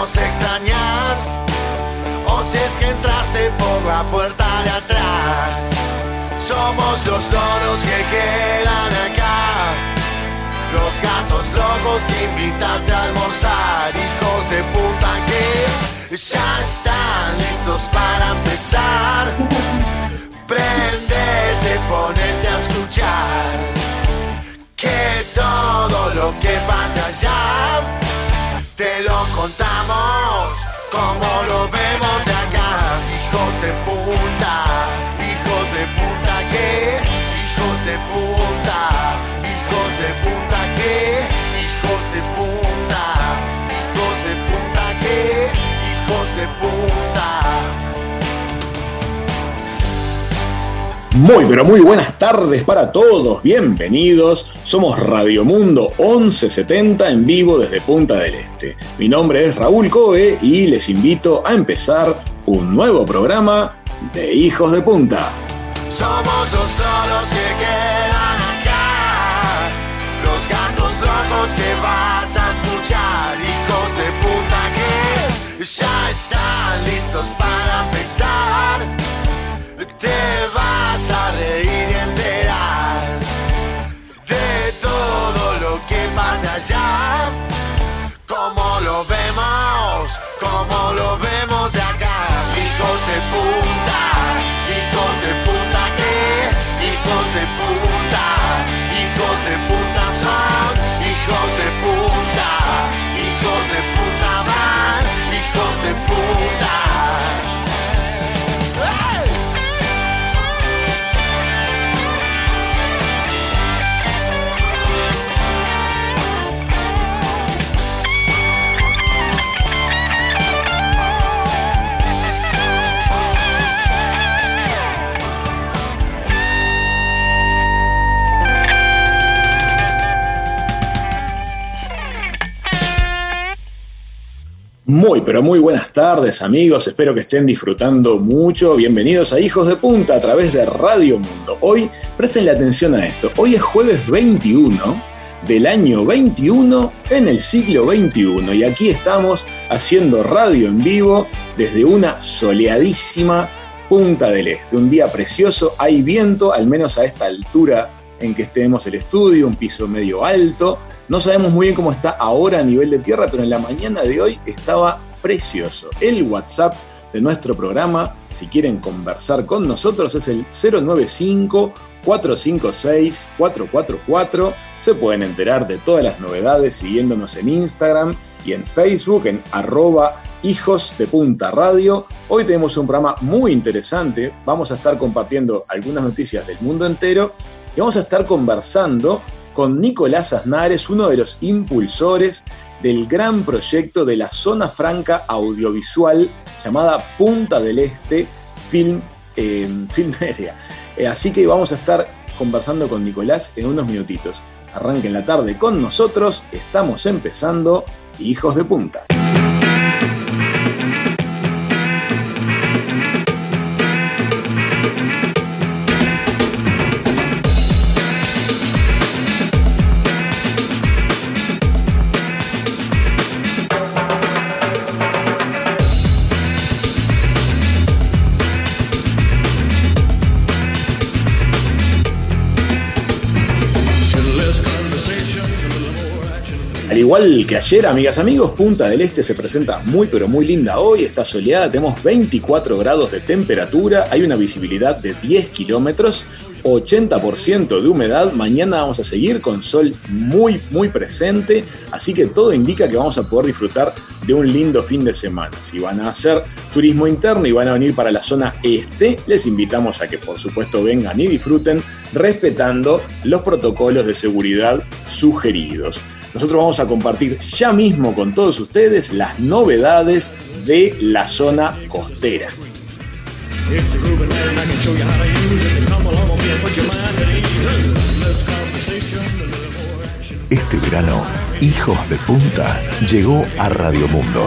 Nos extrañas. O si es que entraste por la puerta de atrás. Somos los loros que quedan acá. Los gatos locos que invitaste a almorzar. Hijos de puta que ya están listos para empezar. Prendete, ponerte a escuchar. Que todo lo que pasa allá te lo contamos como lo vemos de acá. Hijos de puta, hijos de puta que, hijos de puta, hijos de puta que, hijos de puta, hijos de puta que, hijos de puta. Muy, pero muy buenas tardes para todos. Bienvenidos. Somos Radio Mundo 1170 en vivo desde Punta del Este. Mi nombre es Raúl Coe y les invito a empezar un nuevo programa de Hijos de Punta. Somos los loros que quedan acá, los gatos locos que vas a escuchar, hijos de puta que ya están listos para empezar. Te vas a reír Muy, pero muy buenas tardes amigos. Espero que estén disfrutando mucho. Bienvenidos a Hijos de Punta a través de Radio Mundo. Hoy, prestenle atención a esto. Hoy es jueves 21 del año 21 en el siglo 21 y aquí estamos haciendo radio en vivo desde una soleadísima Punta del Este. Un día precioso, hay viento, al menos a esta altura en que estemos el estudio, un piso medio alto. No sabemos muy bien cómo está ahora a nivel de tierra, pero en la mañana de hoy estaba precioso. El WhatsApp de nuestro programa, si quieren conversar con nosotros, es el 095-456-444. Se pueden enterar de todas las novedades siguiéndonos en Instagram y en Facebook en arroba hijos de punta radio. Hoy tenemos un programa muy interesante. Vamos a estar compartiendo algunas noticias del mundo entero y vamos a estar conversando con Nicolás Aznares, uno de los impulsores del gran proyecto de la Zona Franca Audiovisual llamada Punta del Este Film, eh, Film Area. Eh, así que vamos a estar conversando con Nicolás en unos minutitos. Arranquen la tarde con nosotros, estamos empezando Hijos de Punta. Al igual que ayer, amigas, amigos, Punta del Este se presenta muy pero muy linda hoy, está soleada, tenemos 24 grados de temperatura, hay una visibilidad de 10 kilómetros, 80% de humedad, mañana vamos a seguir con sol muy muy presente, así que todo indica que vamos a poder disfrutar de un lindo fin de semana. Si van a hacer turismo interno y van a venir para la zona este, les invitamos a que por supuesto vengan y disfruten respetando los protocolos de seguridad sugeridos. Nosotros vamos a compartir ya mismo con todos ustedes las novedades de la zona costera. Este verano, Hijos de Punta llegó a Radio Mundo.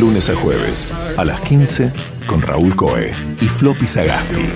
Lunes a jueves, a las 15, con Raúl Coe y Floppy Sagasti.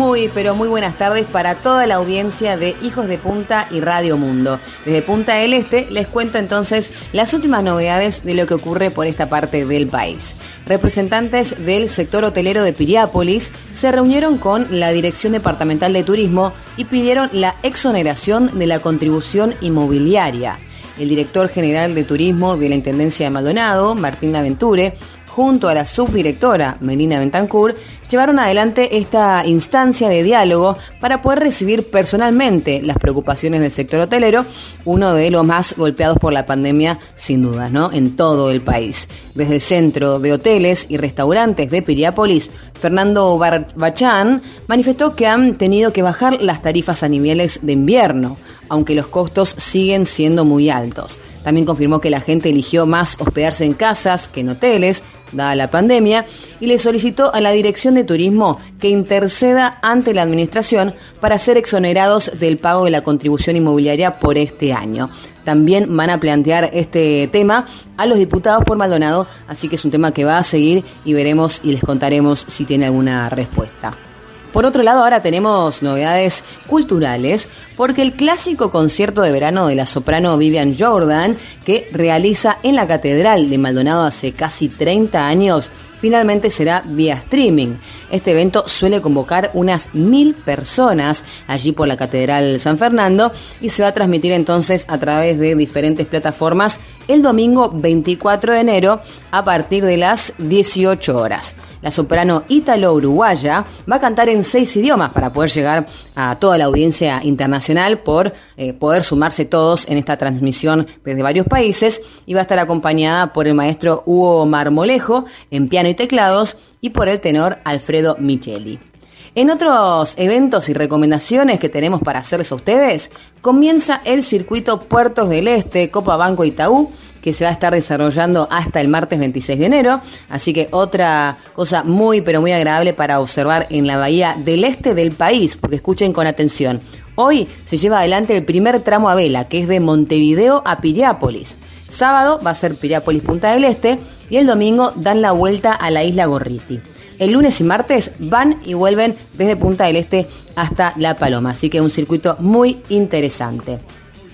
Muy, pero muy buenas tardes para toda la audiencia de Hijos de Punta y Radio Mundo. Desde Punta del Este les cuento entonces las últimas novedades de lo que ocurre por esta parte del país. Representantes del sector hotelero de Piriápolis se reunieron con la Dirección Departamental de Turismo y pidieron la exoneración de la contribución inmobiliaria. El director general de Turismo de la Intendencia de Maldonado, Martín Laventure, junto a la subdirectora Melina Bentancur, llevaron adelante esta instancia de diálogo para poder recibir personalmente las preocupaciones del sector hotelero, uno de los más golpeados por la pandemia, sin duda, ¿no? En todo el país. Desde el centro de hoteles y restaurantes de Piriápolis, Fernando Bachán manifestó que han tenido que bajar las tarifas a niveles de invierno, aunque los costos siguen siendo muy altos. También confirmó que la gente eligió más hospedarse en casas que en hoteles, dada la pandemia, y le solicitó a la Dirección de Turismo que interceda ante la Administración para ser exonerados del pago de la contribución inmobiliaria por este año. También van a plantear este tema a los diputados por Maldonado, así que es un tema que va a seguir y veremos y les contaremos si tiene alguna respuesta. Por otro lado, ahora tenemos novedades culturales, porque el clásico concierto de verano de la soprano Vivian Jordan, que realiza en la Catedral de Maldonado hace casi 30 años, finalmente será vía streaming. Este evento suele convocar unas mil personas allí por la Catedral San Fernando y se va a transmitir entonces a través de diferentes plataformas el domingo 24 de enero a partir de las 18 horas. La soprano ítalo-uruguaya va a cantar en seis idiomas para poder llegar a toda la audiencia internacional por eh, poder sumarse todos en esta transmisión desde varios países y va a estar acompañada por el maestro Hugo Marmolejo en piano y teclados y por el tenor Alfredo Micheli. En otros eventos y recomendaciones que tenemos para hacerles a ustedes, comienza el circuito Puertos del Este, Copa Banco Itaú, que se va a estar desarrollando hasta el martes 26 de enero. Así que otra cosa muy, pero muy agradable para observar en la bahía del este del país, porque escuchen con atención. Hoy se lleva adelante el primer tramo a vela, que es de Montevideo a Piriápolis. Sábado va a ser Piriápolis Punta del Este y el domingo dan la vuelta a la isla Gorriti. El lunes y martes van y vuelven desde Punta del Este hasta La Paloma, así que un circuito muy interesante.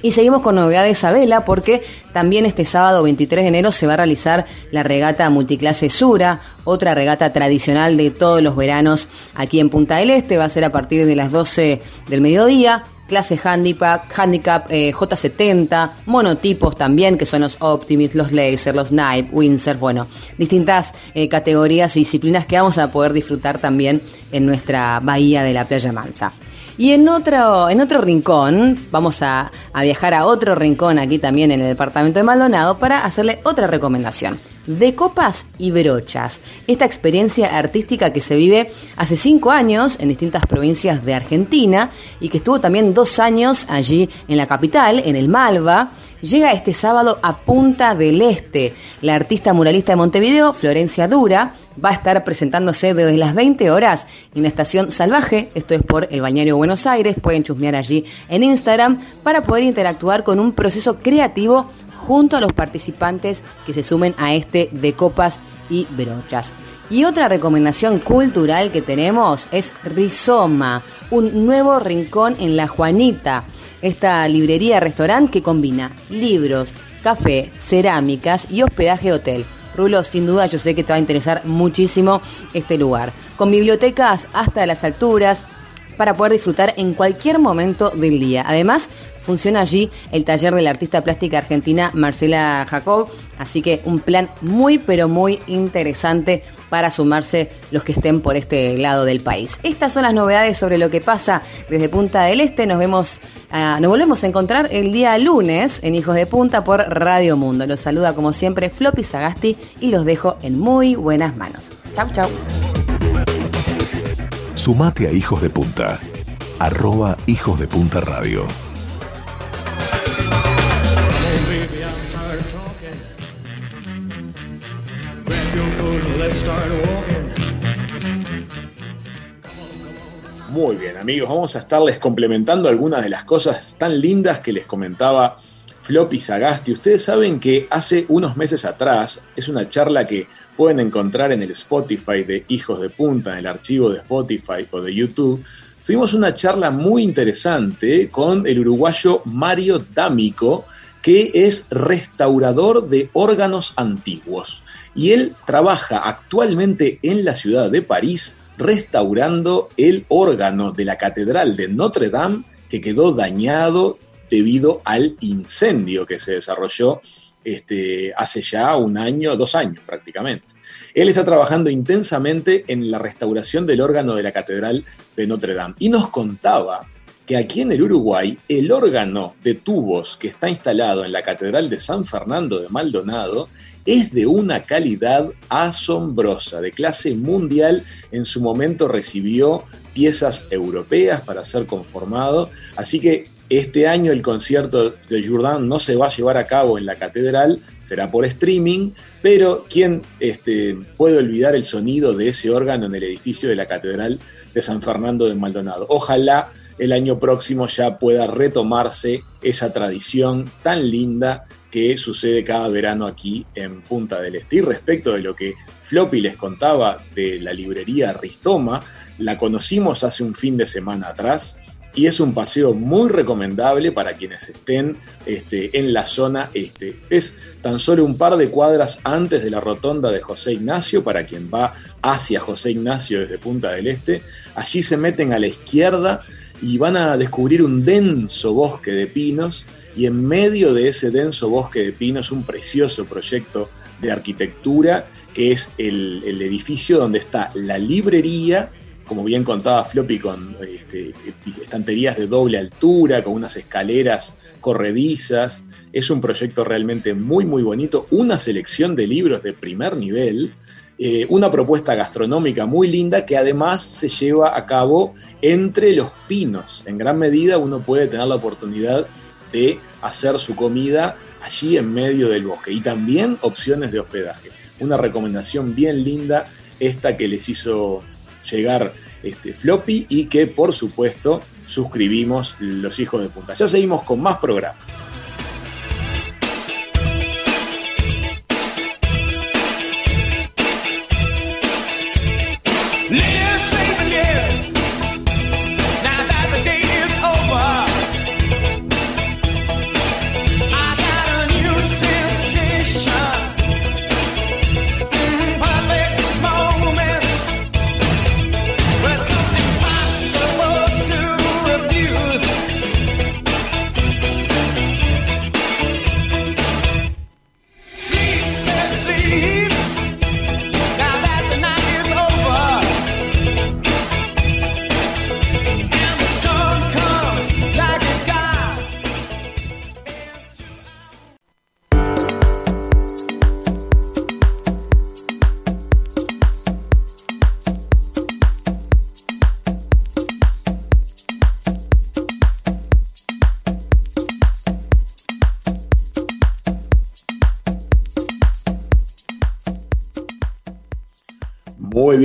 Y seguimos con novedades a vela porque también este sábado 23 de enero se va a realizar la regata multiclase Sura, otra regata tradicional de todos los veranos aquí en Punta del Este. Va a ser a partir de las 12 del mediodía. Clase handicap, handicap eh, J70, monotipos también, que son los Optimist, los Laser, los Knife, Windsor, bueno, distintas eh, categorías y disciplinas que vamos a poder disfrutar también en nuestra bahía de la Playa Mansa. Y en otro, en otro rincón, vamos a, viajar a otro rincón aquí también en el departamento de Maldonado para hacerle otra recomendación de copas y brochas. Esta experiencia artística que se vive hace cinco años en distintas provincias de Argentina y que estuvo también dos años allí en la capital, en el Malva, llega este sábado a Punta del Este. La artista muralista de Montevideo, Florencia Dura, va a estar presentándose desde las 20 horas en la estación Salvaje, esto es por el Bañario Buenos Aires, pueden chusmear allí en Instagram para poder interactuar con un proceso creativo junto a los participantes que se sumen a este de copas y brochas. Y otra recomendación cultural que tenemos es Rizoma, un nuevo rincón en La Juanita, esta librería-restaurante que combina libros, café, cerámicas y hospedaje hotel. Rulo, sin duda yo sé que te va a interesar muchísimo este lugar. Con bibliotecas hasta las alturas, para poder disfrutar en cualquier momento del día. Además, funciona allí el taller de la artista plástica argentina Marcela Jacob. Así que un plan muy, pero muy interesante para sumarse los que estén por este lado del país. Estas son las novedades sobre lo que pasa desde Punta del Este. Nos vemos, ah, nos volvemos a encontrar el día lunes en Hijos de Punta por Radio Mundo. Los saluda como siempre Floppy Sagasti y los dejo en muy buenas manos. Chau, chau. Sumate a Hijos de Punta. Arroba Hijos de Punta Radio. Muy bien, amigos, vamos a estarles complementando algunas de las cosas tan lindas que les comentaba Floppy Sagasti. Ustedes saben que hace unos meses atrás, es una charla que pueden encontrar en el Spotify de Hijos de Punta, en el archivo de Spotify o de YouTube, tuvimos una charla muy interesante con el uruguayo Mario D'Amico, que es restaurador de órganos antiguos. Y él trabaja actualmente en la ciudad de París restaurando el órgano de la Catedral de Notre Dame que quedó dañado debido al incendio que se desarrolló este, hace ya un año, dos años prácticamente. Él está trabajando intensamente en la restauración del órgano de la Catedral de Notre Dame y nos contaba que aquí en el Uruguay el órgano de tubos que está instalado en la Catedral de San Fernando de Maldonado es de una calidad asombrosa, de clase mundial. En su momento recibió piezas europeas para ser conformado, así que este año el concierto de Jourdan no se va a llevar a cabo en la catedral, será por streaming, pero ¿quién este, puede olvidar el sonido de ese órgano en el edificio de la catedral de San Fernando de Maldonado? Ojalá el año próximo ya pueda retomarse esa tradición tan linda que sucede cada verano aquí en Punta del Este. Y respecto de lo que Floppy les contaba de la librería Rizoma, la conocimos hace un fin de semana atrás y es un paseo muy recomendable para quienes estén este, en la zona este. Es tan solo un par de cuadras antes de la rotonda de José Ignacio para quien va hacia José Ignacio desde Punta del Este. Allí se meten a la izquierda y van a descubrir un denso bosque de pinos y en medio de ese denso bosque de pinos un precioso proyecto de arquitectura que es el, el edificio donde está la librería como bien contaba Floppy, con este, estanterías de doble altura, con unas escaleras corredizas. Es un proyecto realmente muy, muy bonito. Una selección de libros de primer nivel. Eh, una propuesta gastronómica muy linda que además se lleva a cabo entre los pinos. En gran medida uno puede tener la oportunidad de hacer su comida allí en medio del bosque. Y también opciones de hospedaje. Una recomendación bien linda esta que les hizo llegar este, Floppy y que por supuesto suscribimos los hijos de punta. Ya seguimos con más programas.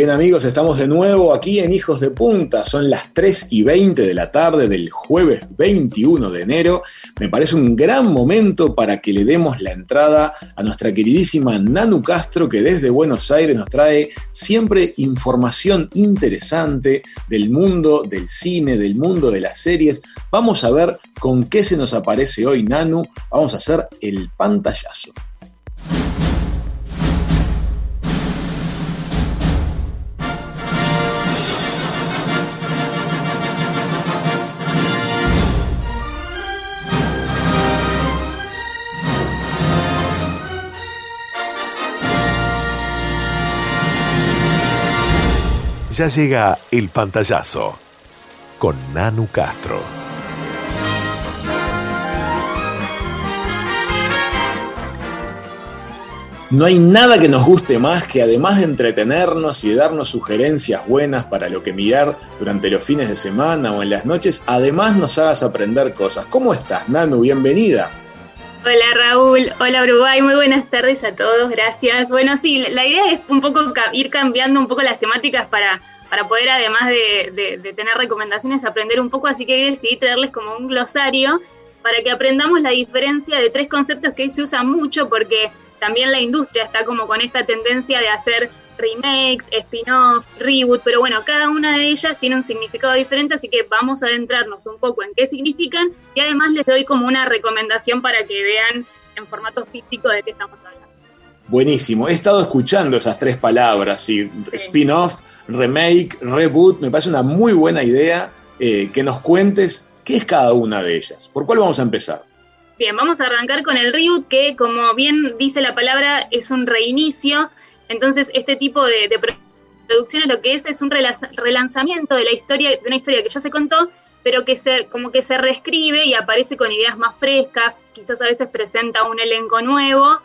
Bien amigos, estamos de nuevo aquí en Hijos de Punta. Son las 3 y 20 de la tarde del jueves 21 de enero. Me parece un gran momento para que le demos la entrada a nuestra queridísima Nanu Castro que desde Buenos Aires nos trae siempre información interesante del mundo del cine, del mundo de las series. Vamos a ver con qué se nos aparece hoy Nanu. Vamos a hacer el pantallazo. Ya llega el pantallazo con Nanu Castro. No hay nada que nos guste más que además de entretenernos y de darnos sugerencias buenas para lo que mirar durante los fines de semana o en las noches, además nos hagas aprender cosas. ¿Cómo estás, Nanu? Bienvenida. Hola Raúl, hola Uruguay, muy buenas tardes a todos, gracias. Bueno, sí, la idea es un poco ir cambiando un poco las temáticas para, para poder, además de, de tener recomendaciones, aprender un poco, así que decidí traerles como un glosario para que aprendamos la diferencia de tres conceptos que hoy se usan mucho porque también la industria está como con esta tendencia de hacer remakes, spin-off, reboot, pero bueno, cada una de ellas tiene un significado diferente, así que vamos a adentrarnos un poco en qué significan y además les doy como una recomendación para que vean en formato físico de qué estamos hablando. Buenísimo, he estado escuchando esas tres palabras, spin-off, remake, reboot, me parece una muy buena idea eh, que nos cuentes qué es cada una de ellas. ¿Por cuál vamos a empezar? Bien, vamos a arrancar con el reboot, que como bien dice la palabra, es un reinicio. Entonces, este tipo de, producciones lo que es es un relanzamiento de la historia, de una historia que ya se contó, pero que se, como que se reescribe y aparece con ideas más frescas, quizás a veces presenta un elenco nuevo.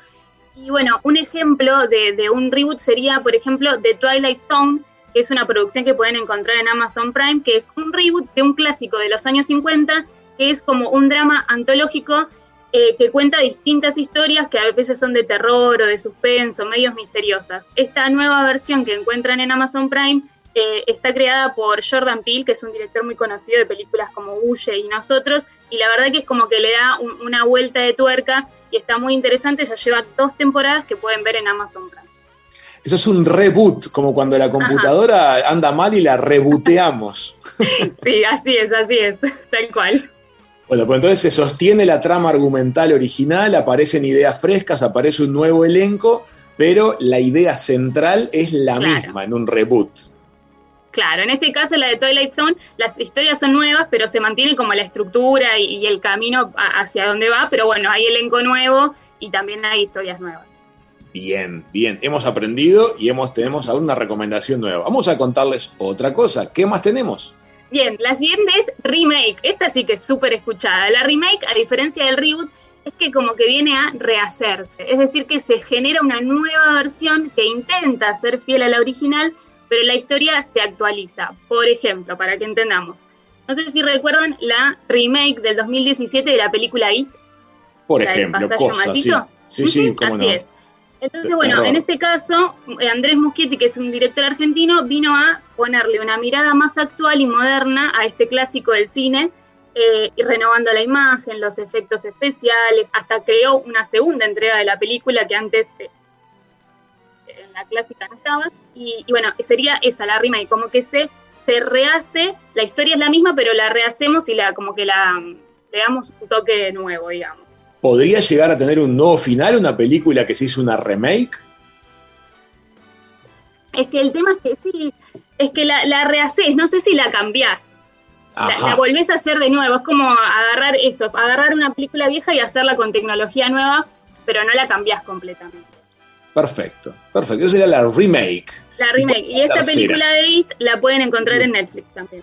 Y bueno, un ejemplo de, de un reboot sería, por ejemplo, The Twilight Zone, que es una producción que pueden encontrar en Amazon Prime, que es un reboot de un clásico de los años 50, que es como un drama antológico eh, que cuenta distintas historias que a veces son de terror o de suspenso, medios misteriosas. Esta nueva versión que encuentran en Amazon Prime eh, está creada por Jordan Peele, que es un director muy conocido de películas como Huye y Nosotros, y la verdad que es como que le da una vuelta de tuerca y está muy interesante, ya lleva dos temporadas que pueden ver en Amazon Prime. Eso es un reboot, como cuando la computadora anda mal y la reboteamos. sí, así es, así es, tal cual. Bueno, pues entonces se sostiene la trama argumental original, aparecen ideas frescas, aparece un nuevo elenco, pero la idea central es la misma en un reboot. Claro, en este caso la de Twilight Zone, las historias son nuevas, pero se mantiene como la estructura y, y el camino hacia dónde va, pero bueno, hay elenco nuevo y también hay historias nuevas. Bien, bien, hemos aprendido y hemos, tenemos aún una recomendación nueva. Vamos a contarles otra cosa. ¿Qué más tenemos? Bien, la siguiente es remake. Esta sí que es súper escuchada. La remake, a diferencia del reboot, es que como que viene a rehacerse. Es decir, que se genera una nueva versión que intenta ser fiel a la original, pero la historia se actualiza. Por ejemplo, para que entendamos. No sé si recuerdan la remake del 2017 de la película It. Por ejemplo, cosas, sí. Sí, sí, Así es. Entonces, bueno, en este caso, eh, Andrés Muschietti, que es un director argentino, vino a ponerle una mirada más actual y moderna a este clásico del cine, eh, y renovando la imagen, los efectos especiales, hasta creó una segunda entrega de la película que antes eh, en la clásica no estaba, y, bueno, sería esa, la rima, y como que se, se rehace, la historia es la misma, pero la rehacemos y la como que la le damos un toque nuevo, digamos. ¿Podría llegar a tener un nuevo final una película que se hizo una remake? Es que el tema es que sí, es que la, la rehaces, no sé si la cambiás. La, volvés a hacer de nuevo, es como agarrar eso, agarrar una película vieja y hacerla con tecnología nueva, pero no la cambiás completamente. Perfecto, perfecto. Eso sería la remake. La remake. Y, esta película de It la pueden encontrar en Netflix también.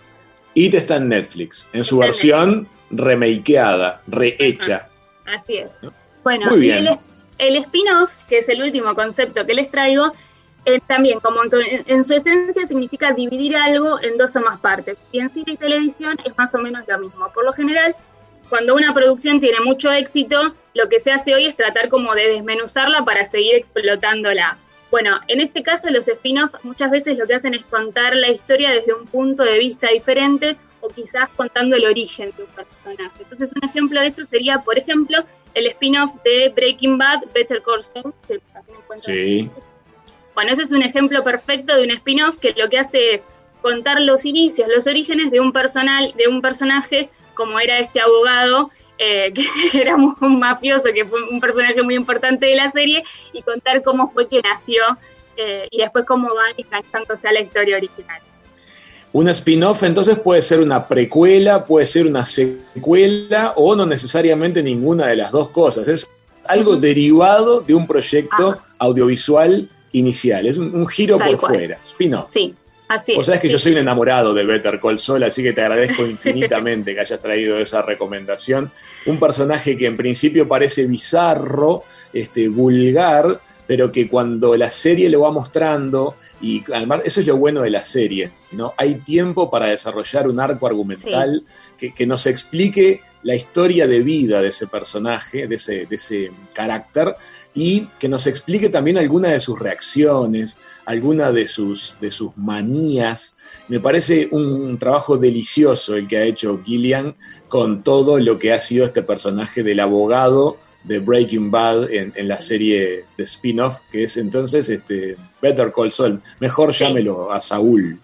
It está en Netflix, en su versión remakeada, rehecha. Así es. Bueno, y el, spin-off, que es el último concepto que les traigo, eh, también como en, su esencia significa dividir algo en dos o más partes. Y en cine y televisión es más o menos lo mismo. Por lo general, cuando una producción tiene mucho éxito, lo que se hace hoy es tratar como de desmenuzarla para seguir explotándola. Bueno, en este caso los spin-offs muchas veces lo que hacen es contar la historia desde un punto de vista diferente o quizás contando el origen de un personaje. Entonces, un ejemplo de esto sería, por ejemplo, el spin-off de Breaking Bad, Better Call Saul, Sí. Bueno, ese es un ejemplo perfecto de un spin-off que lo que hace es contar los inicios, los orígenes de un, personal, de un personaje como era este abogado, eh, que era un mafioso, que fue un personaje muy importante de la serie, y contar cómo fue que nació eh, y después cómo va enganchándose a la historia original. Un spin-off entonces puede ser una precuela, puede ser una secuela o no necesariamente ninguna de las dos cosas. Es algo derivado de un proyecto audiovisual inicial. Es un, giro por fuera. Spin-off. Sí, Así Vos sabés que sí. yo soy un enamorado de Better Call Saul, así que te agradezco infinitamente que hayas traído esa recomendación. Un personaje que en principio parece bizarro, este, vulgar, pero que cuando la serie lo va mostrando, y además eso es lo bueno de la serie, ¿no? Hay tiempo para desarrollar un arco argumental que, que nos explique la historia de vida de ese personaje, de ese, de ese carácter, y que nos explique también alguna de sus reacciones, alguna de sus, de sus manías. Me parece un trabajo delicioso el que ha hecho Gillian con todo lo que ha sido este personaje del abogado de Breaking Bad en, en la serie de spin-off, que es entonces este, Better Call Saul. Mejor llámelo a Saúl.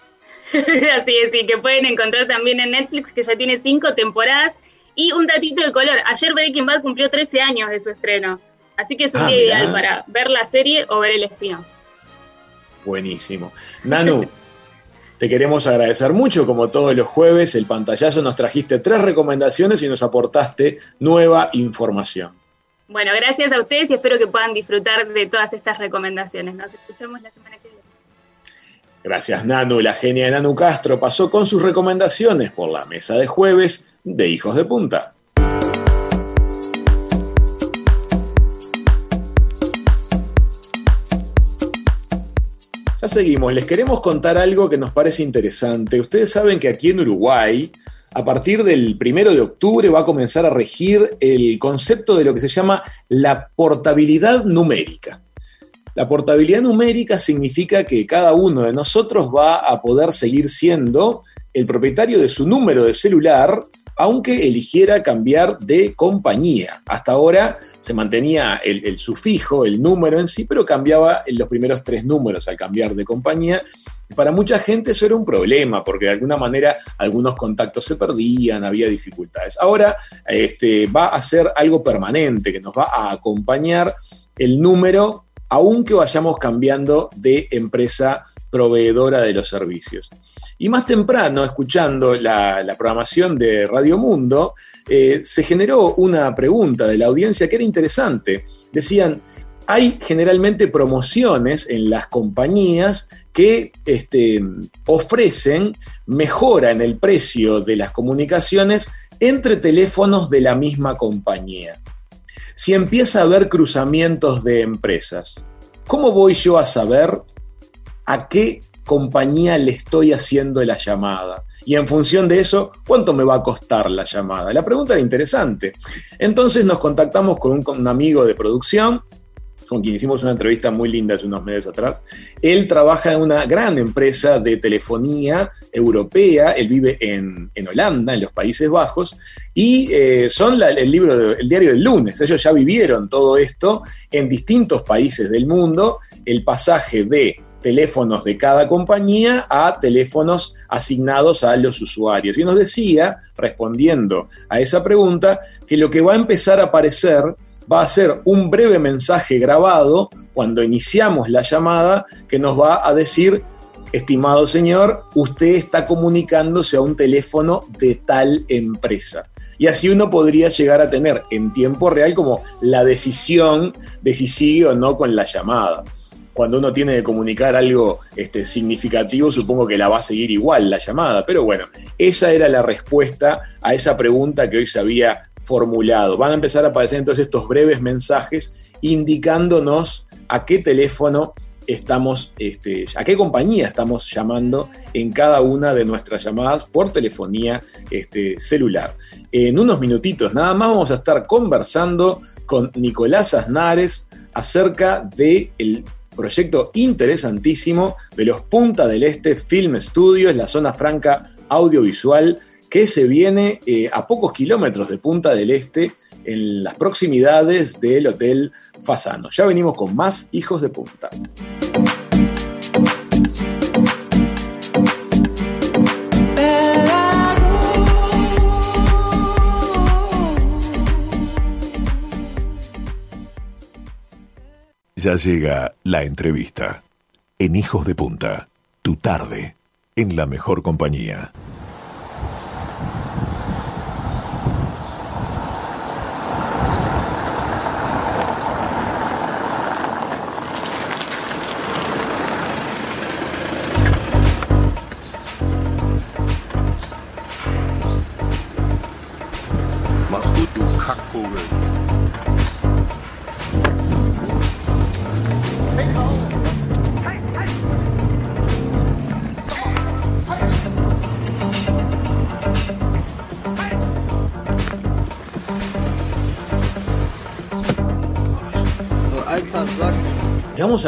Así es, sí, que pueden encontrar también en Netflix, que ya tiene cinco temporadas. Y un datito de color, ayer Breaking Bad cumplió 13 años de su estreno. Así que es un Ah, día mirá. ideal para ver la serie o ver el spin-off. Buenísimo. Nanu, te queremos agradecer mucho. Como todos los jueves, el pantallazo nos trajiste tres recomendaciones y nos aportaste nueva información. Bueno, gracias a ustedes y espero que puedan disfrutar de todas estas recomendaciones. Nos escuchamos la semana que viene. Gracias, Nanu. La genia de Nanu Castro pasó con sus recomendaciones por la mesa de jueves de Hijos de Punta. Ya seguimos, les queremos contar algo que nos parece interesante. Ustedes saben que aquí en Uruguay, a partir del primero de octubre, va a comenzar a regir el concepto de lo que se llama la portabilidad numérica. La portabilidad numérica significa que cada uno de nosotros va a poder seguir siendo el propietario de su número de celular, aunque eligiera cambiar de compañía. Hasta ahora se mantenía el, sufijo, el número en sí, pero cambiaba los primeros tres números al cambiar de compañía. Para mucha gente eso era un problema, porque de alguna manera algunos contactos se perdían, había dificultades. Ahora este, va a ser algo permanente, que nos va a acompañar el número aunque vayamos cambiando de empresa proveedora de los servicios. Y más temprano, escuchando la, programación de Radio Mundo, eh, se generó una pregunta de la audiencia que era interesante. Decían, hay generalmente promociones en las compañías que este, ofrecen mejora en el precio de las comunicaciones entre teléfonos de la misma compañía si empieza a haber cruzamientos de empresas, ¿cómo voy yo a saber a qué compañía le estoy haciendo la llamada? Y en función de eso, ¿cuánto me va a costar la llamada? La pregunta era interesante. Entonces nos contactamos con un, amigo de producción, con quien hicimos una entrevista muy linda hace unos meses atrás. Él trabaja en una gran empresa de telefonía europea, él vive en, Holanda, en los Países Bajos, y eh, son el libro, de- el diario del lunes. Ellos ya vivieron todo esto en distintos países del mundo, el pasaje de teléfonos de cada compañía a teléfonos asignados a los usuarios. Y nos decía, respondiendo a esa pregunta, que lo que va a empezar a aparecer va a ser un breve mensaje grabado cuando iniciamos la llamada que nos va a decir, estimado señor, usted está comunicándose a un teléfono de tal empresa. Y así uno podría llegar a tener en tiempo real como la decisión de si sigue o no con la llamada. Cuando uno tiene que comunicar algo este, significativo, supongo que la va a seguir igual la llamada. Pero bueno, esa era la respuesta a esa pregunta que hoy se había formulado. Van a empezar a aparecer entonces estos breves mensajes indicándonos a qué teléfono estamos, este, a qué compañía estamos llamando en cada una de nuestras llamadas por telefonía este, celular. En unos minutitos nada más vamos a estar conversando con Nicolás Aznares acerca del proyecto interesantísimo de los Punta del Este Film Studios, la zona franca audiovisual que se viene eh, a pocos kilómetros de Punta del Este, en las proximidades del Hotel Fasano. Ya venimos con más Hijos de Punta. Ya llega la entrevista. En Hijos de Punta, tu tarde, en la mejor compañía.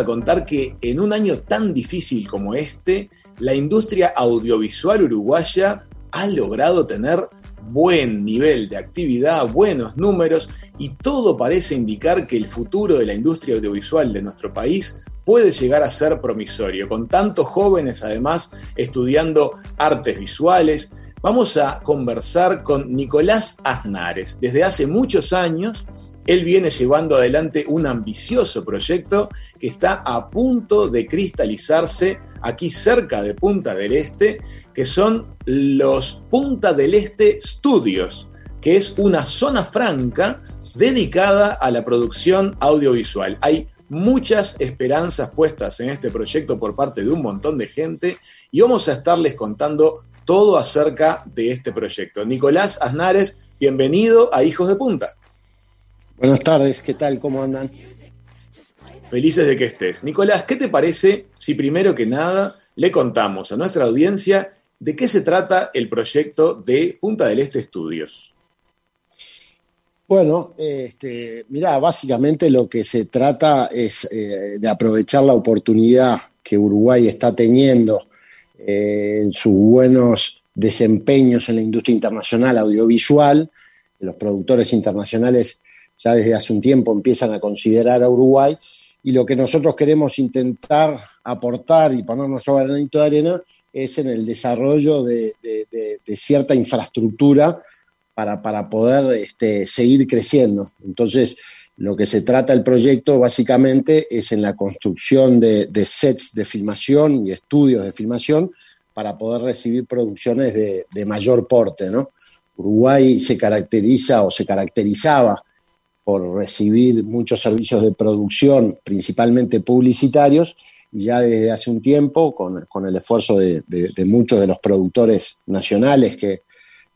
A contar que en un año tan difícil como este, la industria audiovisual uruguaya ha logrado tener buen nivel de actividad, buenos números y todo parece indicar que el futuro de la industria audiovisual de nuestro país puede llegar a ser promisorio, con tantos jóvenes además estudiando artes visuales. Vamos a conversar con Nicolás Aznares. Desde hace muchos años, él viene llevando adelante un ambicioso proyecto que está a punto de cristalizarse aquí cerca de Punta del Este, que son los Punta del Este Studios, que es una zona franca dedicada a la producción audiovisual. Hay muchas esperanzas puestas en este proyecto por parte de un montón de gente y vamos a estarles contando todo acerca de este proyecto. Nicolás Aznares, bienvenido a Hijos de Punta. Buenas tardes, ¿qué tal? ¿Cómo andan? Felices de que estés. Nicolás, ¿qué te parece si primero que nada le contamos a nuestra audiencia de qué se trata el proyecto de Punta del Este Estudios? Bueno, este, mira, básicamente lo que se trata es eh, de aprovechar la oportunidad que Uruguay está teniendo eh, en sus buenos desempeños en la industria internacional audiovisual. Los productores internacionales ya desde hace un tiempo empiezan a considerar a Uruguay y lo que nosotros queremos intentar aportar y poner nuestro granito de arena es en el desarrollo de cierta infraestructura para, poder este, seguir creciendo. Entonces, lo que se trata el proyecto básicamente es en la construcción de, sets de filmación y estudios de filmación para poder recibir producciones de, mayor porte. ¿no? Uruguay se caracteriza o se caracterizaba por recibir muchos servicios de producción, principalmente publicitarios, y ya desde hace un tiempo, con, el esfuerzo de, muchos de los productores nacionales que,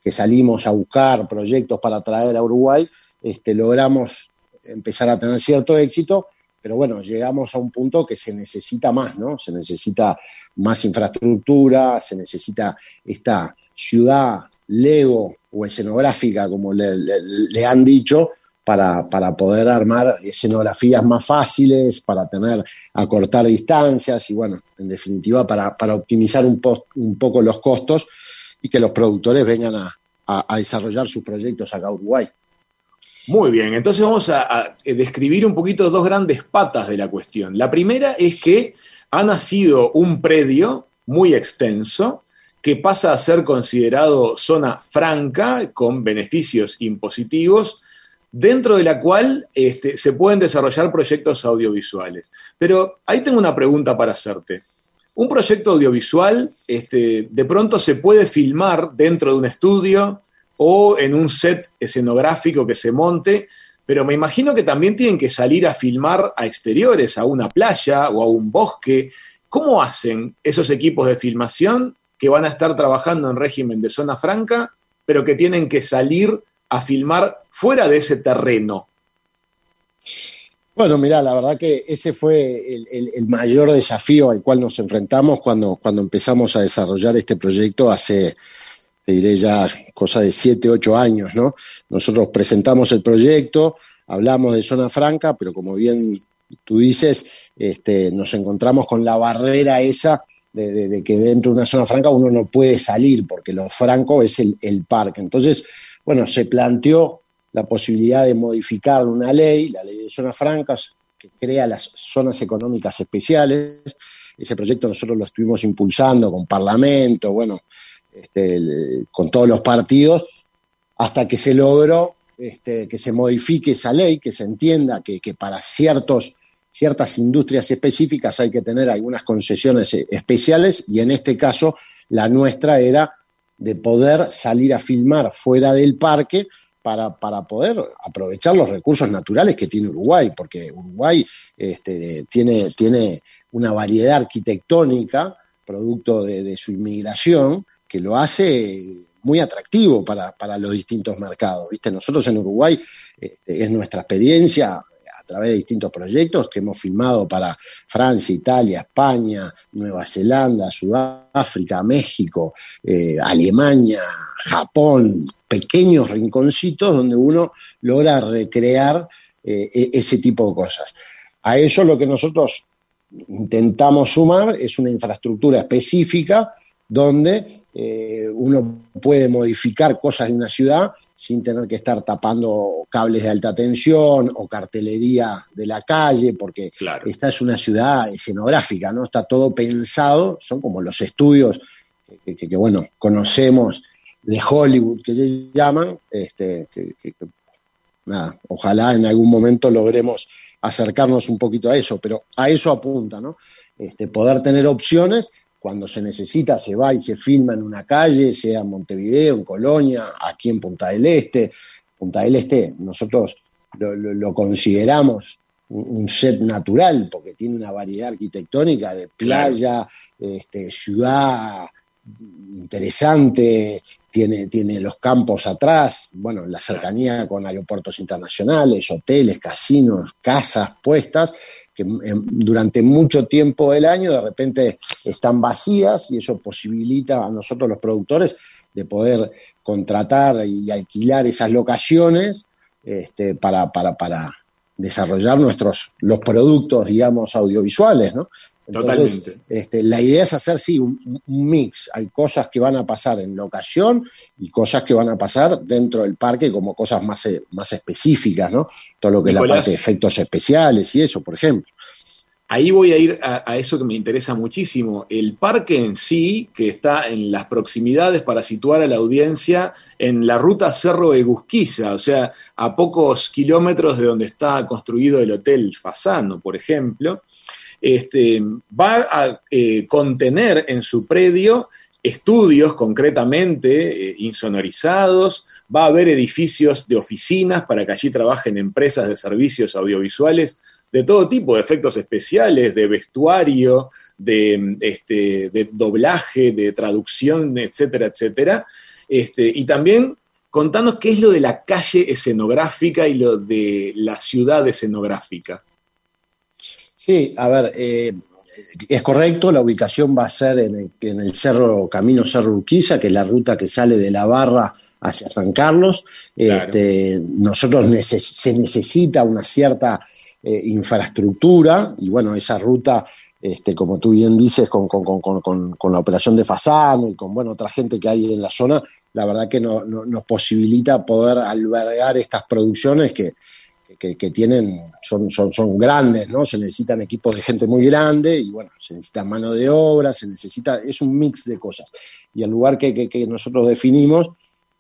que salimos a buscar proyectos para traer a Uruguay, este, logramos empezar a tener cierto éxito, pero bueno, llegamos a un punto que se necesita más, ¿no? Se necesita más infraestructura, se necesita esta ciudad Lego o escenográfica, como le, han dicho, para, para, poder armar escenografías más fáciles, para tener, acortar distancias y bueno, en definitiva, para, para optimizar un, poco los costos y que los productores vengan a, desarrollar sus proyectos acá a Uruguay. Muy bien, entonces vamos a, describir un poquito dos grandes patas de la cuestión. La primera es que ha nacido un predio muy extenso que pasa a ser considerado zona franca con beneficios impositivos, dentro de la cual este, se pueden desarrollar proyectos audiovisuales. Pero ahí tengo una pregunta para hacerte. Un proyecto audiovisual este, de pronto se puede filmar dentro de un estudio o en un set escenográfico que se monte, pero me imagino que también tienen que salir a filmar a exteriores, a una playa o a un bosque. ¿Cómo hacen esos equipos de filmación que van a estar trabajando en régimen de zona franca, pero que tienen que salir a filmar fuera de ese terreno? Bueno, mira, la verdad que ese fue el, mayor desafío al cual nos enfrentamos cuando, cuando empezamos a desarrollar este proyecto hace, te diré ya, cosa de siete, ocho años, ¿no? Nosotros presentamos el proyecto, hablamos de zona franca, pero como bien tú dices, este, nos encontramos con la barrera esa de, que dentro de una zona franca uno no puede salir, porque lo franco es el parque. Entonces, bueno, se planteó la posibilidad de modificar una ley, la ley de zonas francas, que crea las zonas económicas especiales. Ese proyecto nosotros lo estuvimos impulsando con Parlamento, bueno, este, con todos los partidos, hasta que se logró este, que se modifique esa ley, que se entienda que, para ciertas industrias específicas hay que tener algunas concesiones especiales y en este caso la nuestra era de poder salir a filmar fuera del parque para, poder aprovechar los recursos naturales que tiene Uruguay, porque Uruguay este, tiene, tiene una variedad arquitectónica, producto de, su inmigración, que lo hace muy atractivo para, los distintos mercados. ¿viste? Nosotros en Uruguay este, es nuestra experiencia través de distintos proyectos que hemos filmado para Francia, Italia, España, Nueva Zelanda, Sudáfrica, México, eh, Alemania, Japón, pequeños rinconcitos donde uno logra recrear eh, e-, ese tipo de cosas. A eso lo que nosotros intentamos sumar es una infraestructura específica donde eh, uno puede modificar cosas de una ciudad sin tener que estar tapando cables de alta tensión o cartelería de la calle, porque esta es una ciudad escenográfica, ¿no? Está todo pensado, son como los estudios que, bueno, conocemos de Hollywood, que se llaman, este, nada, ojalá en algún momento logremos acercarnos un poquito a eso, pero a eso apunta, ¿no? Este, poder tener opciones cuando se necesita, se va y se filma en una calle, sea en Montevideo, en Colonia, aquí en Punta del Este. Punta del Este, nosotros lo, consideramos un set natural porque tiene una variedad arquitectónica de playa, este, ciudad interesante, tiene, tiene los campos atrás, bueno, la cercanía con aeropuertos internacionales, hoteles, casinos, casas puestas, que durante mucho tiempo del año de repente están vacías y eso posibilita a nosotros los productores de poder contratar y alquilar esas locaciones este, para, para, para, desarrollar nuestros, los productos, digamos, audiovisuales, ¿no? Totalmente. Este, la idea es hacer, sí, un, mix. Hay cosas que van a pasar en locación y cosas que van a pasar dentro del parque como cosas más, eh, más específicas, ¿no? Todo lo que es la parte de efectos especiales y eso, por ejemplo. Ahí voy a ir a, eso que me interesa muchísimo. El parque en sí, que está en las proximidades para situar a la audiencia en la ruta Cerro de Gusquiza, o sea, a pocos kilómetros de donde está construido el Hotel Fasano, por ejemplo este, va a eh, contener en su predio estudios concretamente eh, insonorizados, va a haber edificios de oficinas para que allí trabajen empresas de servicios audiovisuales de todo tipo, de efectos especiales, de vestuario, de, este, doblaje, de traducción, etcétera, etcétera. Este, y también contanos qué es lo de la calle escenográfica y lo de la ciudad escenográfica. Sí, a ver, eh, es correcto, la ubicación va a ser en el, cerro, Camino Cerro Urquiza, que es la ruta que sale de la barra hacia San Carlos. Este, nosotros se necesita una cierta eh, infraestructura y bueno, esa ruta, este, como tú bien dices, con, la operación de Fasano y con bueno, otra gente que hay en la zona, la verdad que nos posibilita poder albergar estas producciones que, que, tienen, son, son, son grandes, ¿no? Se necesitan equipos de gente muy grande y bueno, se necesita mano de obra, se necesita, es un mix de cosas. Y el lugar que, nosotros definimos,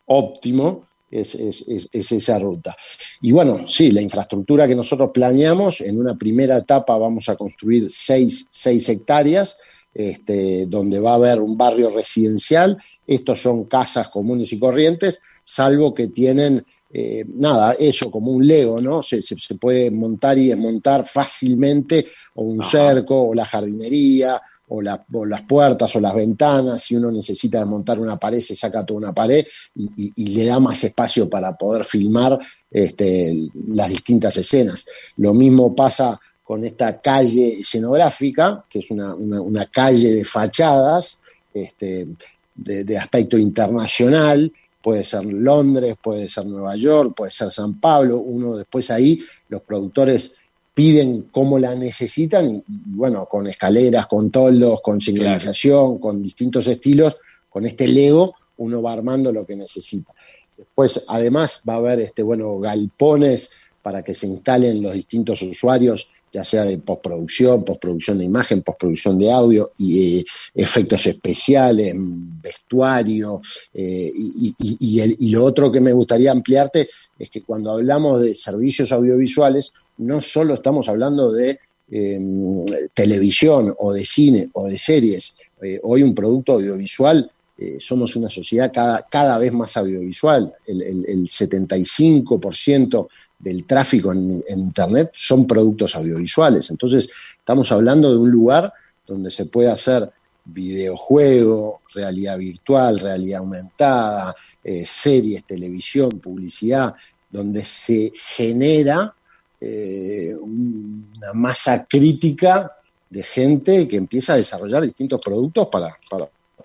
óptimo, es, esa ruta. Y bueno, sí, la infraestructura que nosotros planeamos, en una primera etapa vamos a construir seis, hectáreas, este, donde va a haber un barrio residencial. Estos son casas comunes y corrientes, salvo que tienen eh, nada, eso como un Lego, ¿no? Se, puede montar y desmontar fácilmente, o un cerco, o la jardinería, o, las puertas, o las ventanas. Si uno necesita desmontar una pared, se saca toda una pared y, le da más espacio para poder filmar este, las distintas escenas. Lo mismo pasa con esta calle escenográfica, que es una, calle de fachadas este, de aspecto internacional, puede ser Londres, puede ser Nueva York, puede ser San Pablo, uno después ahí los productores piden cómo la necesitan y, bueno, con escaleras, con toldos, con señalización, con distintos estilos, con este Lego uno va armando lo que necesita. Después, además, va a haber este, bueno, galpones para que se instalen los distintos usuarios ya sea de postproducción, postproducción de imagen, postproducción de audio, y eh, efectos especiales, vestuario, eh, y, lo otro que me gustaría ampliarte es que cuando hablamos de servicios audiovisuales, no solo estamos hablando de em, televisión o de cine o de series, eh, hoy un producto audiovisual somos una sociedad cada, cada vez más audiovisual. El, el, el 75% del tráfico en, Internet son productos audiovisuales. Entonces, estamos hablando de un lugar donde se puede hacer videojuego, realidad virtual, realidad aumentada, eh, series, televisión, publicidad, donde se genera eh, una masa crítica de gente que empieza a desarrollar distintos productos para,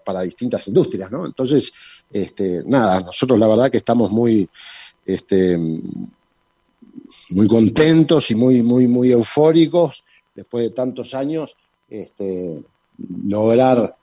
para, distintas industrias. ¿no? Entonces, este, nada, nosotros la verdad que estamos muy, este, muy contentos y muy, muy, muy eufóricos después de tantos años este, lograr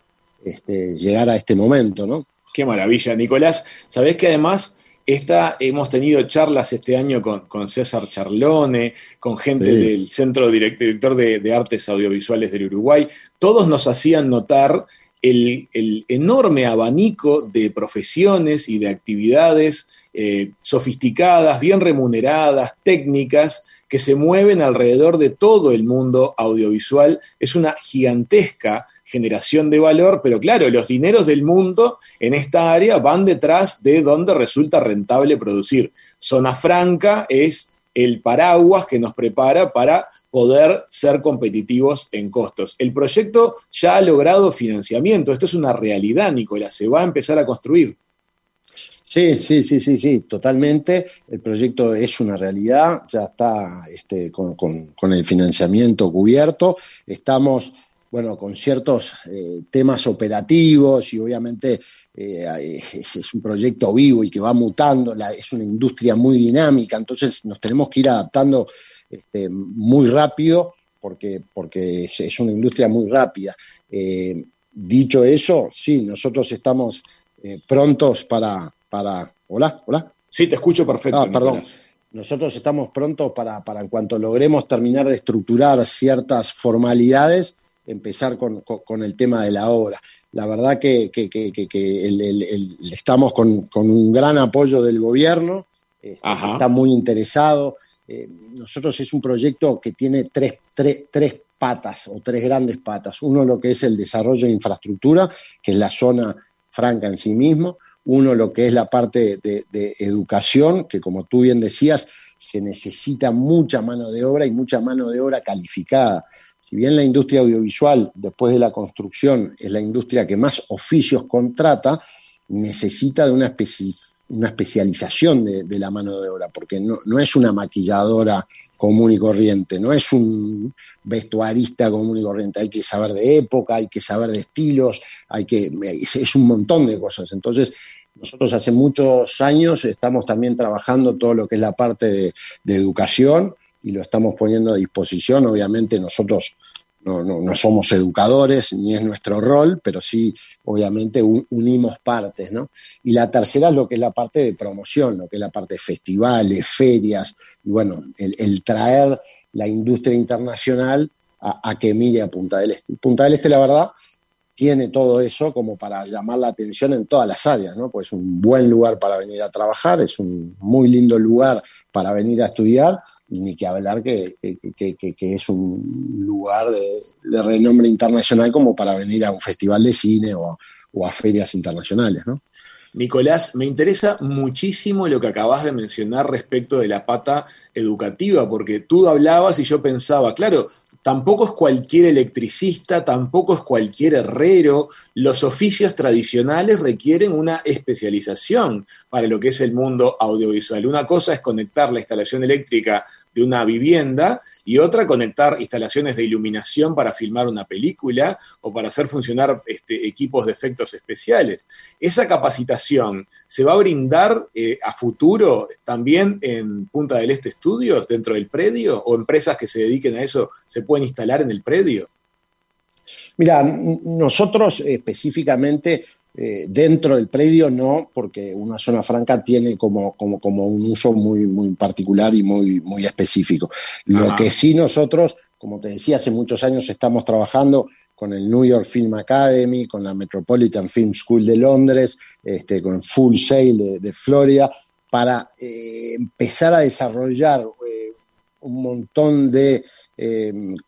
este, llegar a este momento, ¿no? Qué maravilla, Nicolás. Sabés que además esta, hemos tenido charlas este año con, César Charlone, con gente del Centro Director de, Artes Audiovisuales del Uruguay. Todos nos hacían notar el, enorme abanico de profesiones y de actividades eh, sofisticadas, bien remuneradas, técnicas, que se mueven alrededor de todo el mundo audiovisual. Es una gigantesca generación de valor, pero claro, los dineros del mundo en esta área van detrás de donde resulta rentable producir. Zona Franca es el paraguas que nos prepara para poder ser competitivos en costos. El proyecto ya ha logrado financiamiento, esto es una realidad, Nicolás, se va a empezar a construir. Sí, sí, sí, sí, sí, totalmente. El proyecto es una realidad, ya está este, con, el financiamiento cubierto. Estamos bueno, con ciertos eh, temas operativos y obviamente eh, es, un proyecto vivo y que va mutando, es una industria muy dinámica, entonces nos tenemos que ir adaptando este, muy rápido porque, porque es, una industria muy rápida. Eh, dicho eso, sí, nosotros estamos prontos para, para... Hola, hola. Sí, te escucho perfecto. Ah, perdón. Nosotros estamos prontos para, para, en cuanto logremos terminar de estructurar ciertas formalidades, empezar con, el tema de la obra. La verdad que, estamos con, un gran apoyo del gobierno, este, está muy interesado. Eh, nosotros es un proyecto que tiene tres, tres, patas o tres grandes patas. Uno lo que es el desarrollo de infraestructura, que es la zona franca en sí mismo. Uno lo que es la parte de, de educación, que como tú bien decías, se necesita mucha mano de obra y mucha mano de obra calificada. Si bien la industria audiovisual, después de la construcción, es la industria que más oficios contrata, necesita de una, una especialización de, la mano de obra, porque no, es una maquilladora común y corriente, no es un vestuarista común y corriente, hay que saber de época, hay que saber de estilos, hay que, es, un montón de cosas. Entonces, nosotros hace muchos años estamos también trabajando todo lo que es la parte de educación, y lo estamos poniendo a disposición. Obviamente nosotros no, somos educadores, ni es nuestro rol, pero sí, obviamente, unimos partes, ¿no? Y la tercera es lo que es la parte de promoción, lo que es la parte de festivales, ferias, y bueno, el, traer la industria internacional a, que mire a Punta del Este. Punta del Este, la verdad, tiene todo eso como para llamar la atención en todas las áreas, ¿no? Pues es un buen lugar para venir a trabajar, es un muy lindo lugar para venir a estudiar, ni que hablar que, es un lugar de, renombre internacional como para venir a un festival de cine o, a ferias internacionales, ¿no? Nicolás, me interesa muchísimo lo que acabas de mencionar respecto de la pata educativa, porque tú hablabas y yo pensaba, claro, tampoco es cualquier electricista, tampoco es cualquier herrero. Los oficios tradicionales requieren una especialización para lo que es el mundo audiovisual. Una cosa es conectar la instalación eléctrica de una vivienda y otra conectar instalaciones de iluminación para filmar una película o para hacer funcionar este, equipos de efectos especiales. Esa capacitación se va a brindar eh, a futuro también en Punta del Este Estudios, dentro del predio, o empresas que se dediquen a eso se pueden instalar en el predio. Mira, nosotros específicamente eh, dentro del predio no, porque una zona franca tiene como, como, como un uso muy, muy particular y muy, muy específico. Lo que sí nosotros, como te decía, hace muchos años estamos trabajando con el New York Film Academy, con la Metropolitan Film School de Londres, este, con Full Sail de, Florida, para eh, empezar a desarrollar eh, un montón de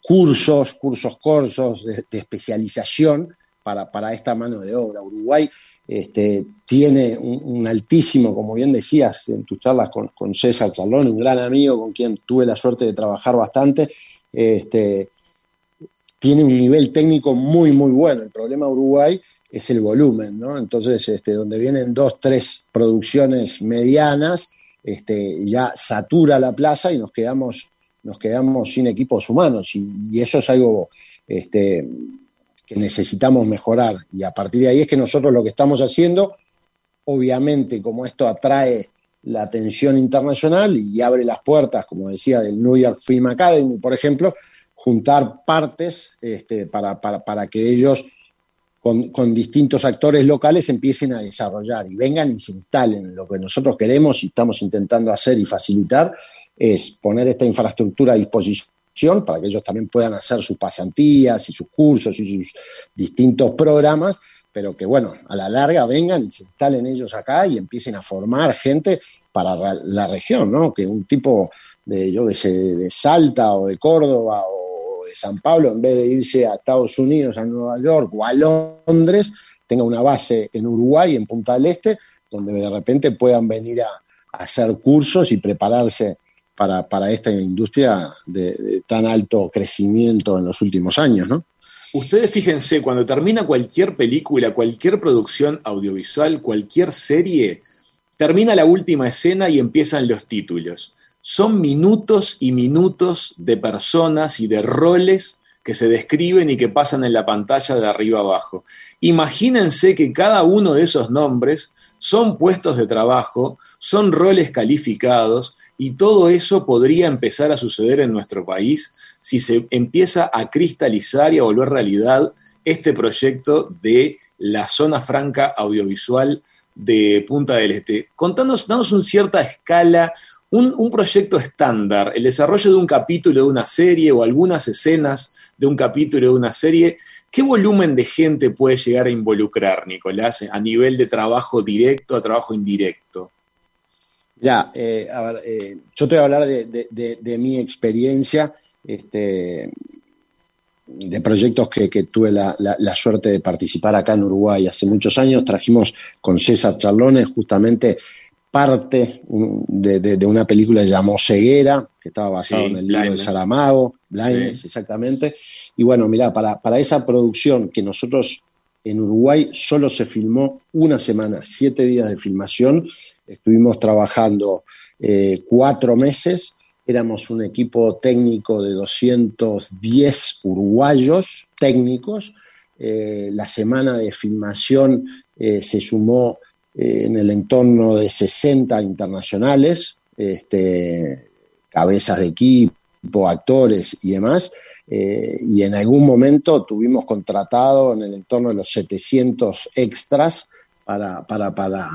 cursos, cursos corsos de, de especialización para, esta mano de obra. Uruguay este, tiene un, altísimo, como bien decías en tus charlas con, César Charlón, un gran amigo con quien tuve la suerte de trabajar bastante, este, tiene un nivel técnico muy, muy bueno. El problema de Uruguay es el volumen, ¿no? Entonces, este, donde vienen dos, tres producciones medianas, ya satura la plaza y nos quedamos, nos quedamos sin equipos humanos. Y, eso es algo que necesitamos mejorar. Y a partir de ahí es que nosotros lo que estamos haciendo, obviamente como esto atrae la atención internacional y abre las puertas, como decía, del New York Film Academy, por ejemplo, juntar partes este, para, para, que ellos con, con, distintos actores locales empiecen a desarrollar y vengan y se instalen. Lo que nosotros queremos y estamos intentando hacer y facilitar es poner esta infraestructura a disposición para que ellos también puedan hacer sus pasantías y sus cursos y sus distintos programas pero que bueno, a la larga vengan y se instalen ellos acá y empiecen a formar gente para la región, ¿no? Que un tipo de, yo que sé, de Salta o de Córdoba o de San Pablo, en vez de irse a Estados Unidos, a Nueva York o a Londres, tenga una base en Uruguay, en Punta del Este, donde de repente puedan venir a, hacer cursos y prepararse para, esta industria de tan alto crecimiento en los últimos años, ¿no? Ustedes fíjense, cuando termina cualquier película, cualquier producción audiovisual, cualquier serie, termina la última escena y empiezan los títulos. Son minutos y minutos de personas y de roles que se describen y que pasan en la pantalla de arriba abajo. Imagínense que cada uno de esos nombres son puestos de trabajo, son roles calificados y todo eso podría empezar a suceder en nuestro país si se empieza a cristalizar y a volver realidad este proyecto de la zona franca audiovisual de Punta del Este. Contanos, danos una cierta escala, un, un, proyecto estándar, el desarrollo de un capítulo de una serie o algunas escenas de un capítulo de una serie. ¿Qué volumen de gente puede llegar a involucrar, Nicolás, a nivel de trabajo directo a trabajo indirecto? Ya, eh, a ver, eh, yo te voy a hablar de, mi experiencia, este, de proyectos que, tuve la, suerte de participar acá en Uruguay. Hace muchos años trajimos con César Charlones justamente parte de, una película llamada Ceguera, que estaba basado en el libro de Saramago, Blindness, exactamente. Y bueno, mira, para, para esa producción que nosotros en Uruguay solo se filmó una semana, siete días de filmación, Estuvimos trabajando eh, cuatro meses, éramos un equipo técnico de 210 uruguayos técnicos. Eh, la semana de filmación eh, se sumó en el entorno de 60 internacionales, este, cabezas de equipo, actores y demás. y en algún momento tuvimos contratado en el entorno de los 700 extras para, para, para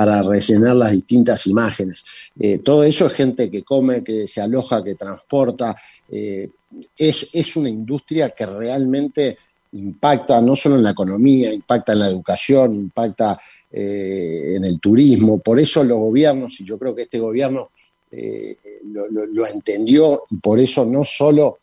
para rellenar las distintas imágenes. Eh, todo eso es gente que come, que se aloja, que transporta. Eh, es, es, una industria que realmente impacta no solo en la economía, impacta en la educación, impacta eh, en el turismo. Por eso los gobiernos, y yo creo que este gobierno lo, entendió, y por eso no solo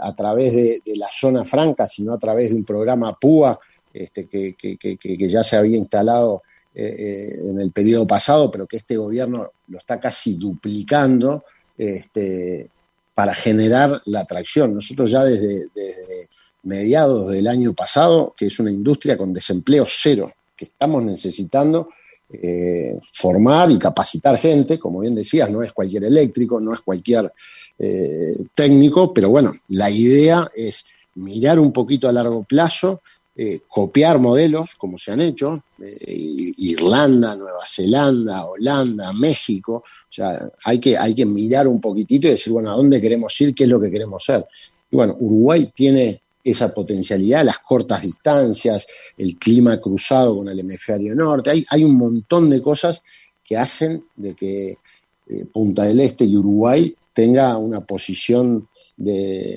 a través de, la zona franca, sino a través de un programa PUA este, que, que ya se había instalado en el periodo pasado, pero que este gobierno lo está casi duplicando este, para generar la atracción. Nosotros ya desde, mediados del año pasado, que es una industria con desempleo cero, que estamos necesitando eh, formar y capacitar gente, como bien decías, no es cualquier eléctrico, no es cualquier técnico, pero bueno, la idea es mirar un poquito a largo plazo eh, copiar modelos como se han hecho, eh, Irlanda, Nueva Zelanda, Holanda, México. O sea, hay que, hay que mirar un poquitito y decir, bueno, ¿a dónde queremos ir? ¿Qué es lo que queremos ser? Y bueno, Uruguay tiene esa potencialidad, las cortas distancias, el clima cruzado con el hemisferio norte. Hay, hay un montón de cosas que hacen de que eh, Punta del Este y Uruguay tenga una posición de,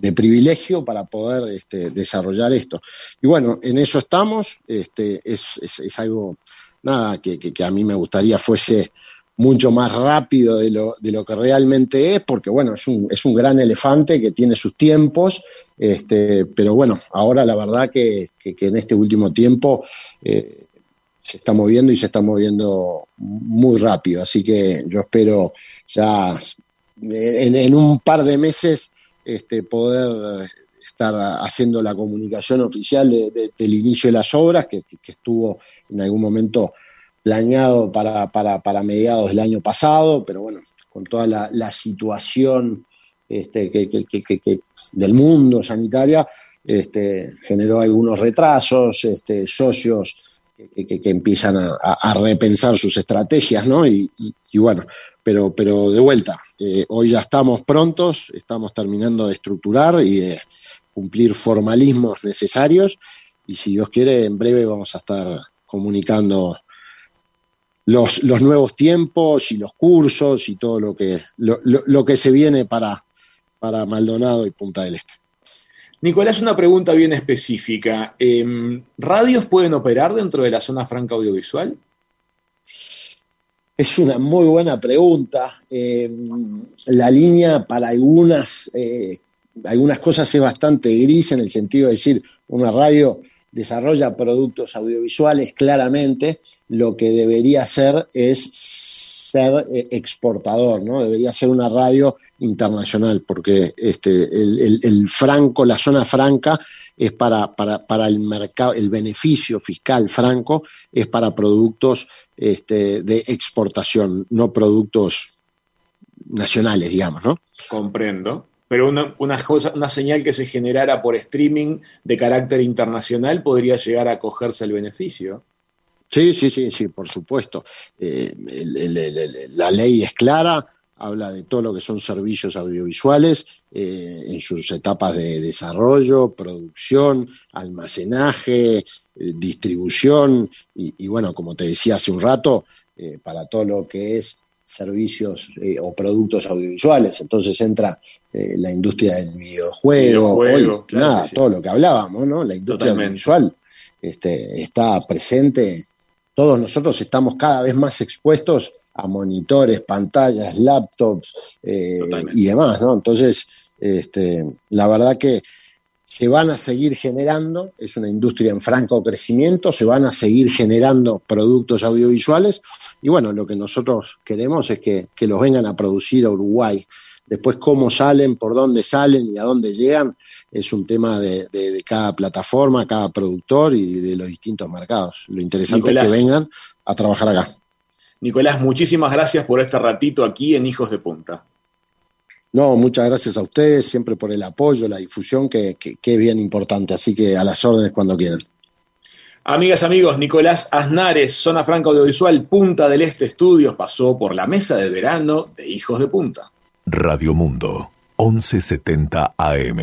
de privilegio para poder este, desarrollar esto. Y bueno, en eso estamos, este, es, algo, nada, que, a mí me gustaría fuese mucho más rápido de lo, de lo que realmente es, porque bueno, es un, es un, gran elefante que tiene sus tiempos, este, pero bueno, ahora la verdad que, en este último tiempo eh, se está moviendo y se está moviendo muy rápido, así que yo espero ya en un par de meses este, poder estar haciendo la comunicación oficial del inicio de las obras, que, estuvo en algún momento planeado para, para, mediados del año pasado, pero bueno, con toda la, situación este, que, del mundo sanitaria, este, generó algunos retrasos, este, socios que, empiezan a, repensar sus estrategias, ¿no? Y, bueno, pero, pero de vuelta, eh, hoy ya estamos prontos, estamos terminando de estructurar y de cumplir formalismos necesarios y si Dios quiere, en breve vamos a estar comunicando los, nuevos tiempos y los cursos y todo lo que, lo, que se viene para, para Maldonado y Punta del Este. Nicolás, una pregunta bien específica. Em, ¿Radios pueden operar dentro de la zona franca audiovisual? Es una muy buena pregunta. Em, la línea para algunas, eh, algunas cosas es bastante gris en el sentido de decir, una radio desarrolla productos audiovisuales claramente, lo que debería hacer es ser eh, exportador, ¿no? Debería ser una radio internacional, porque este, el, franco, la zona franca es para, para, el mercado, el beneficio fiscal franco es para productos este, de exportación, no productos nacionales, digamos, ¿no? Comprendo. Pero una, una, cosa, una señal que se generara por streaming de carácter internacional podría llegar a cogerse el beneficio. Sí, sí, sí, sí, por supuesto. Eh, la ley es clara, habla de todo lo que son servicios audiovisuales eh, en sus etapas de desarrollo, producción, almacenaje, distribución y, bueno, como te decía hace un rato, para todo lo que es servicios o productos audiovisuales. Entonces entra la industria del videojuego, nada, todo lo que hablábamos, ¿no? La industria audiovisual este, está presente todos nosotros estamos cada vez más expuestos a monitores, pantallas, laptops eh, y demás, ¿no? Entonces, este, la verdad que se van a seguir generando, es una industria en franco crecimiento, se van a seguir generando productos audiovisuales y bueno, lo que nosotros queremos es que, que los vengan a producir a Uruguay. Después cómo salen, por dónde salen y a dónde llegan, es un tema de, cada plataforma, cada productor y de los distintos mercados. Lo interesante es que vengan a trabajar acá. Nicolás, muchísimas gracias por este ratito aquí en Hijos de Punta. No, muchas gracias a ustedes siempre por el apoyo, la difusión, que, es bien importante. Así que a las órdenes cuando quieran. Amigas, amigos, Nicolás Aznares, Zona Franca Audiovisual, Punta del Este Estudios, pasó por la mesa de verano de Hijos de Punta. Radio Mundo, 1170 AM.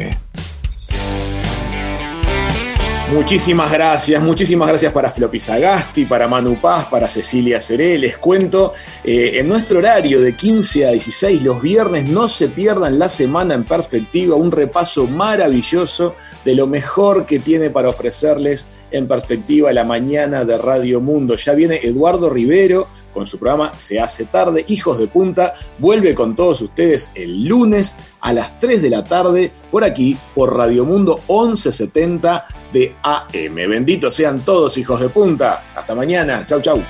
Muchísimas gracias, muchísimas gracias para Flopi Sagasti, para Manu Paz, para Cecilia Ceré. Les cuento, eh, en nuestro horario de 15 a 16 los viernes, no se pierdan la semana en perspectiva, un repaso maravilloso de lo mejor que tiene para ofrecerles en perspectiva la mañana de Radio Mundo. Ya viene Eduardo Rivero con su programa Se hace tarde, Hijos de Punta. Vuelve con todos ustedes el lunes a las 3 de la tarde por aquí, por Radio Mundo 1170 de AM. Benditos sean todos, hijos de punta. Hasta mañana. Chau, chau.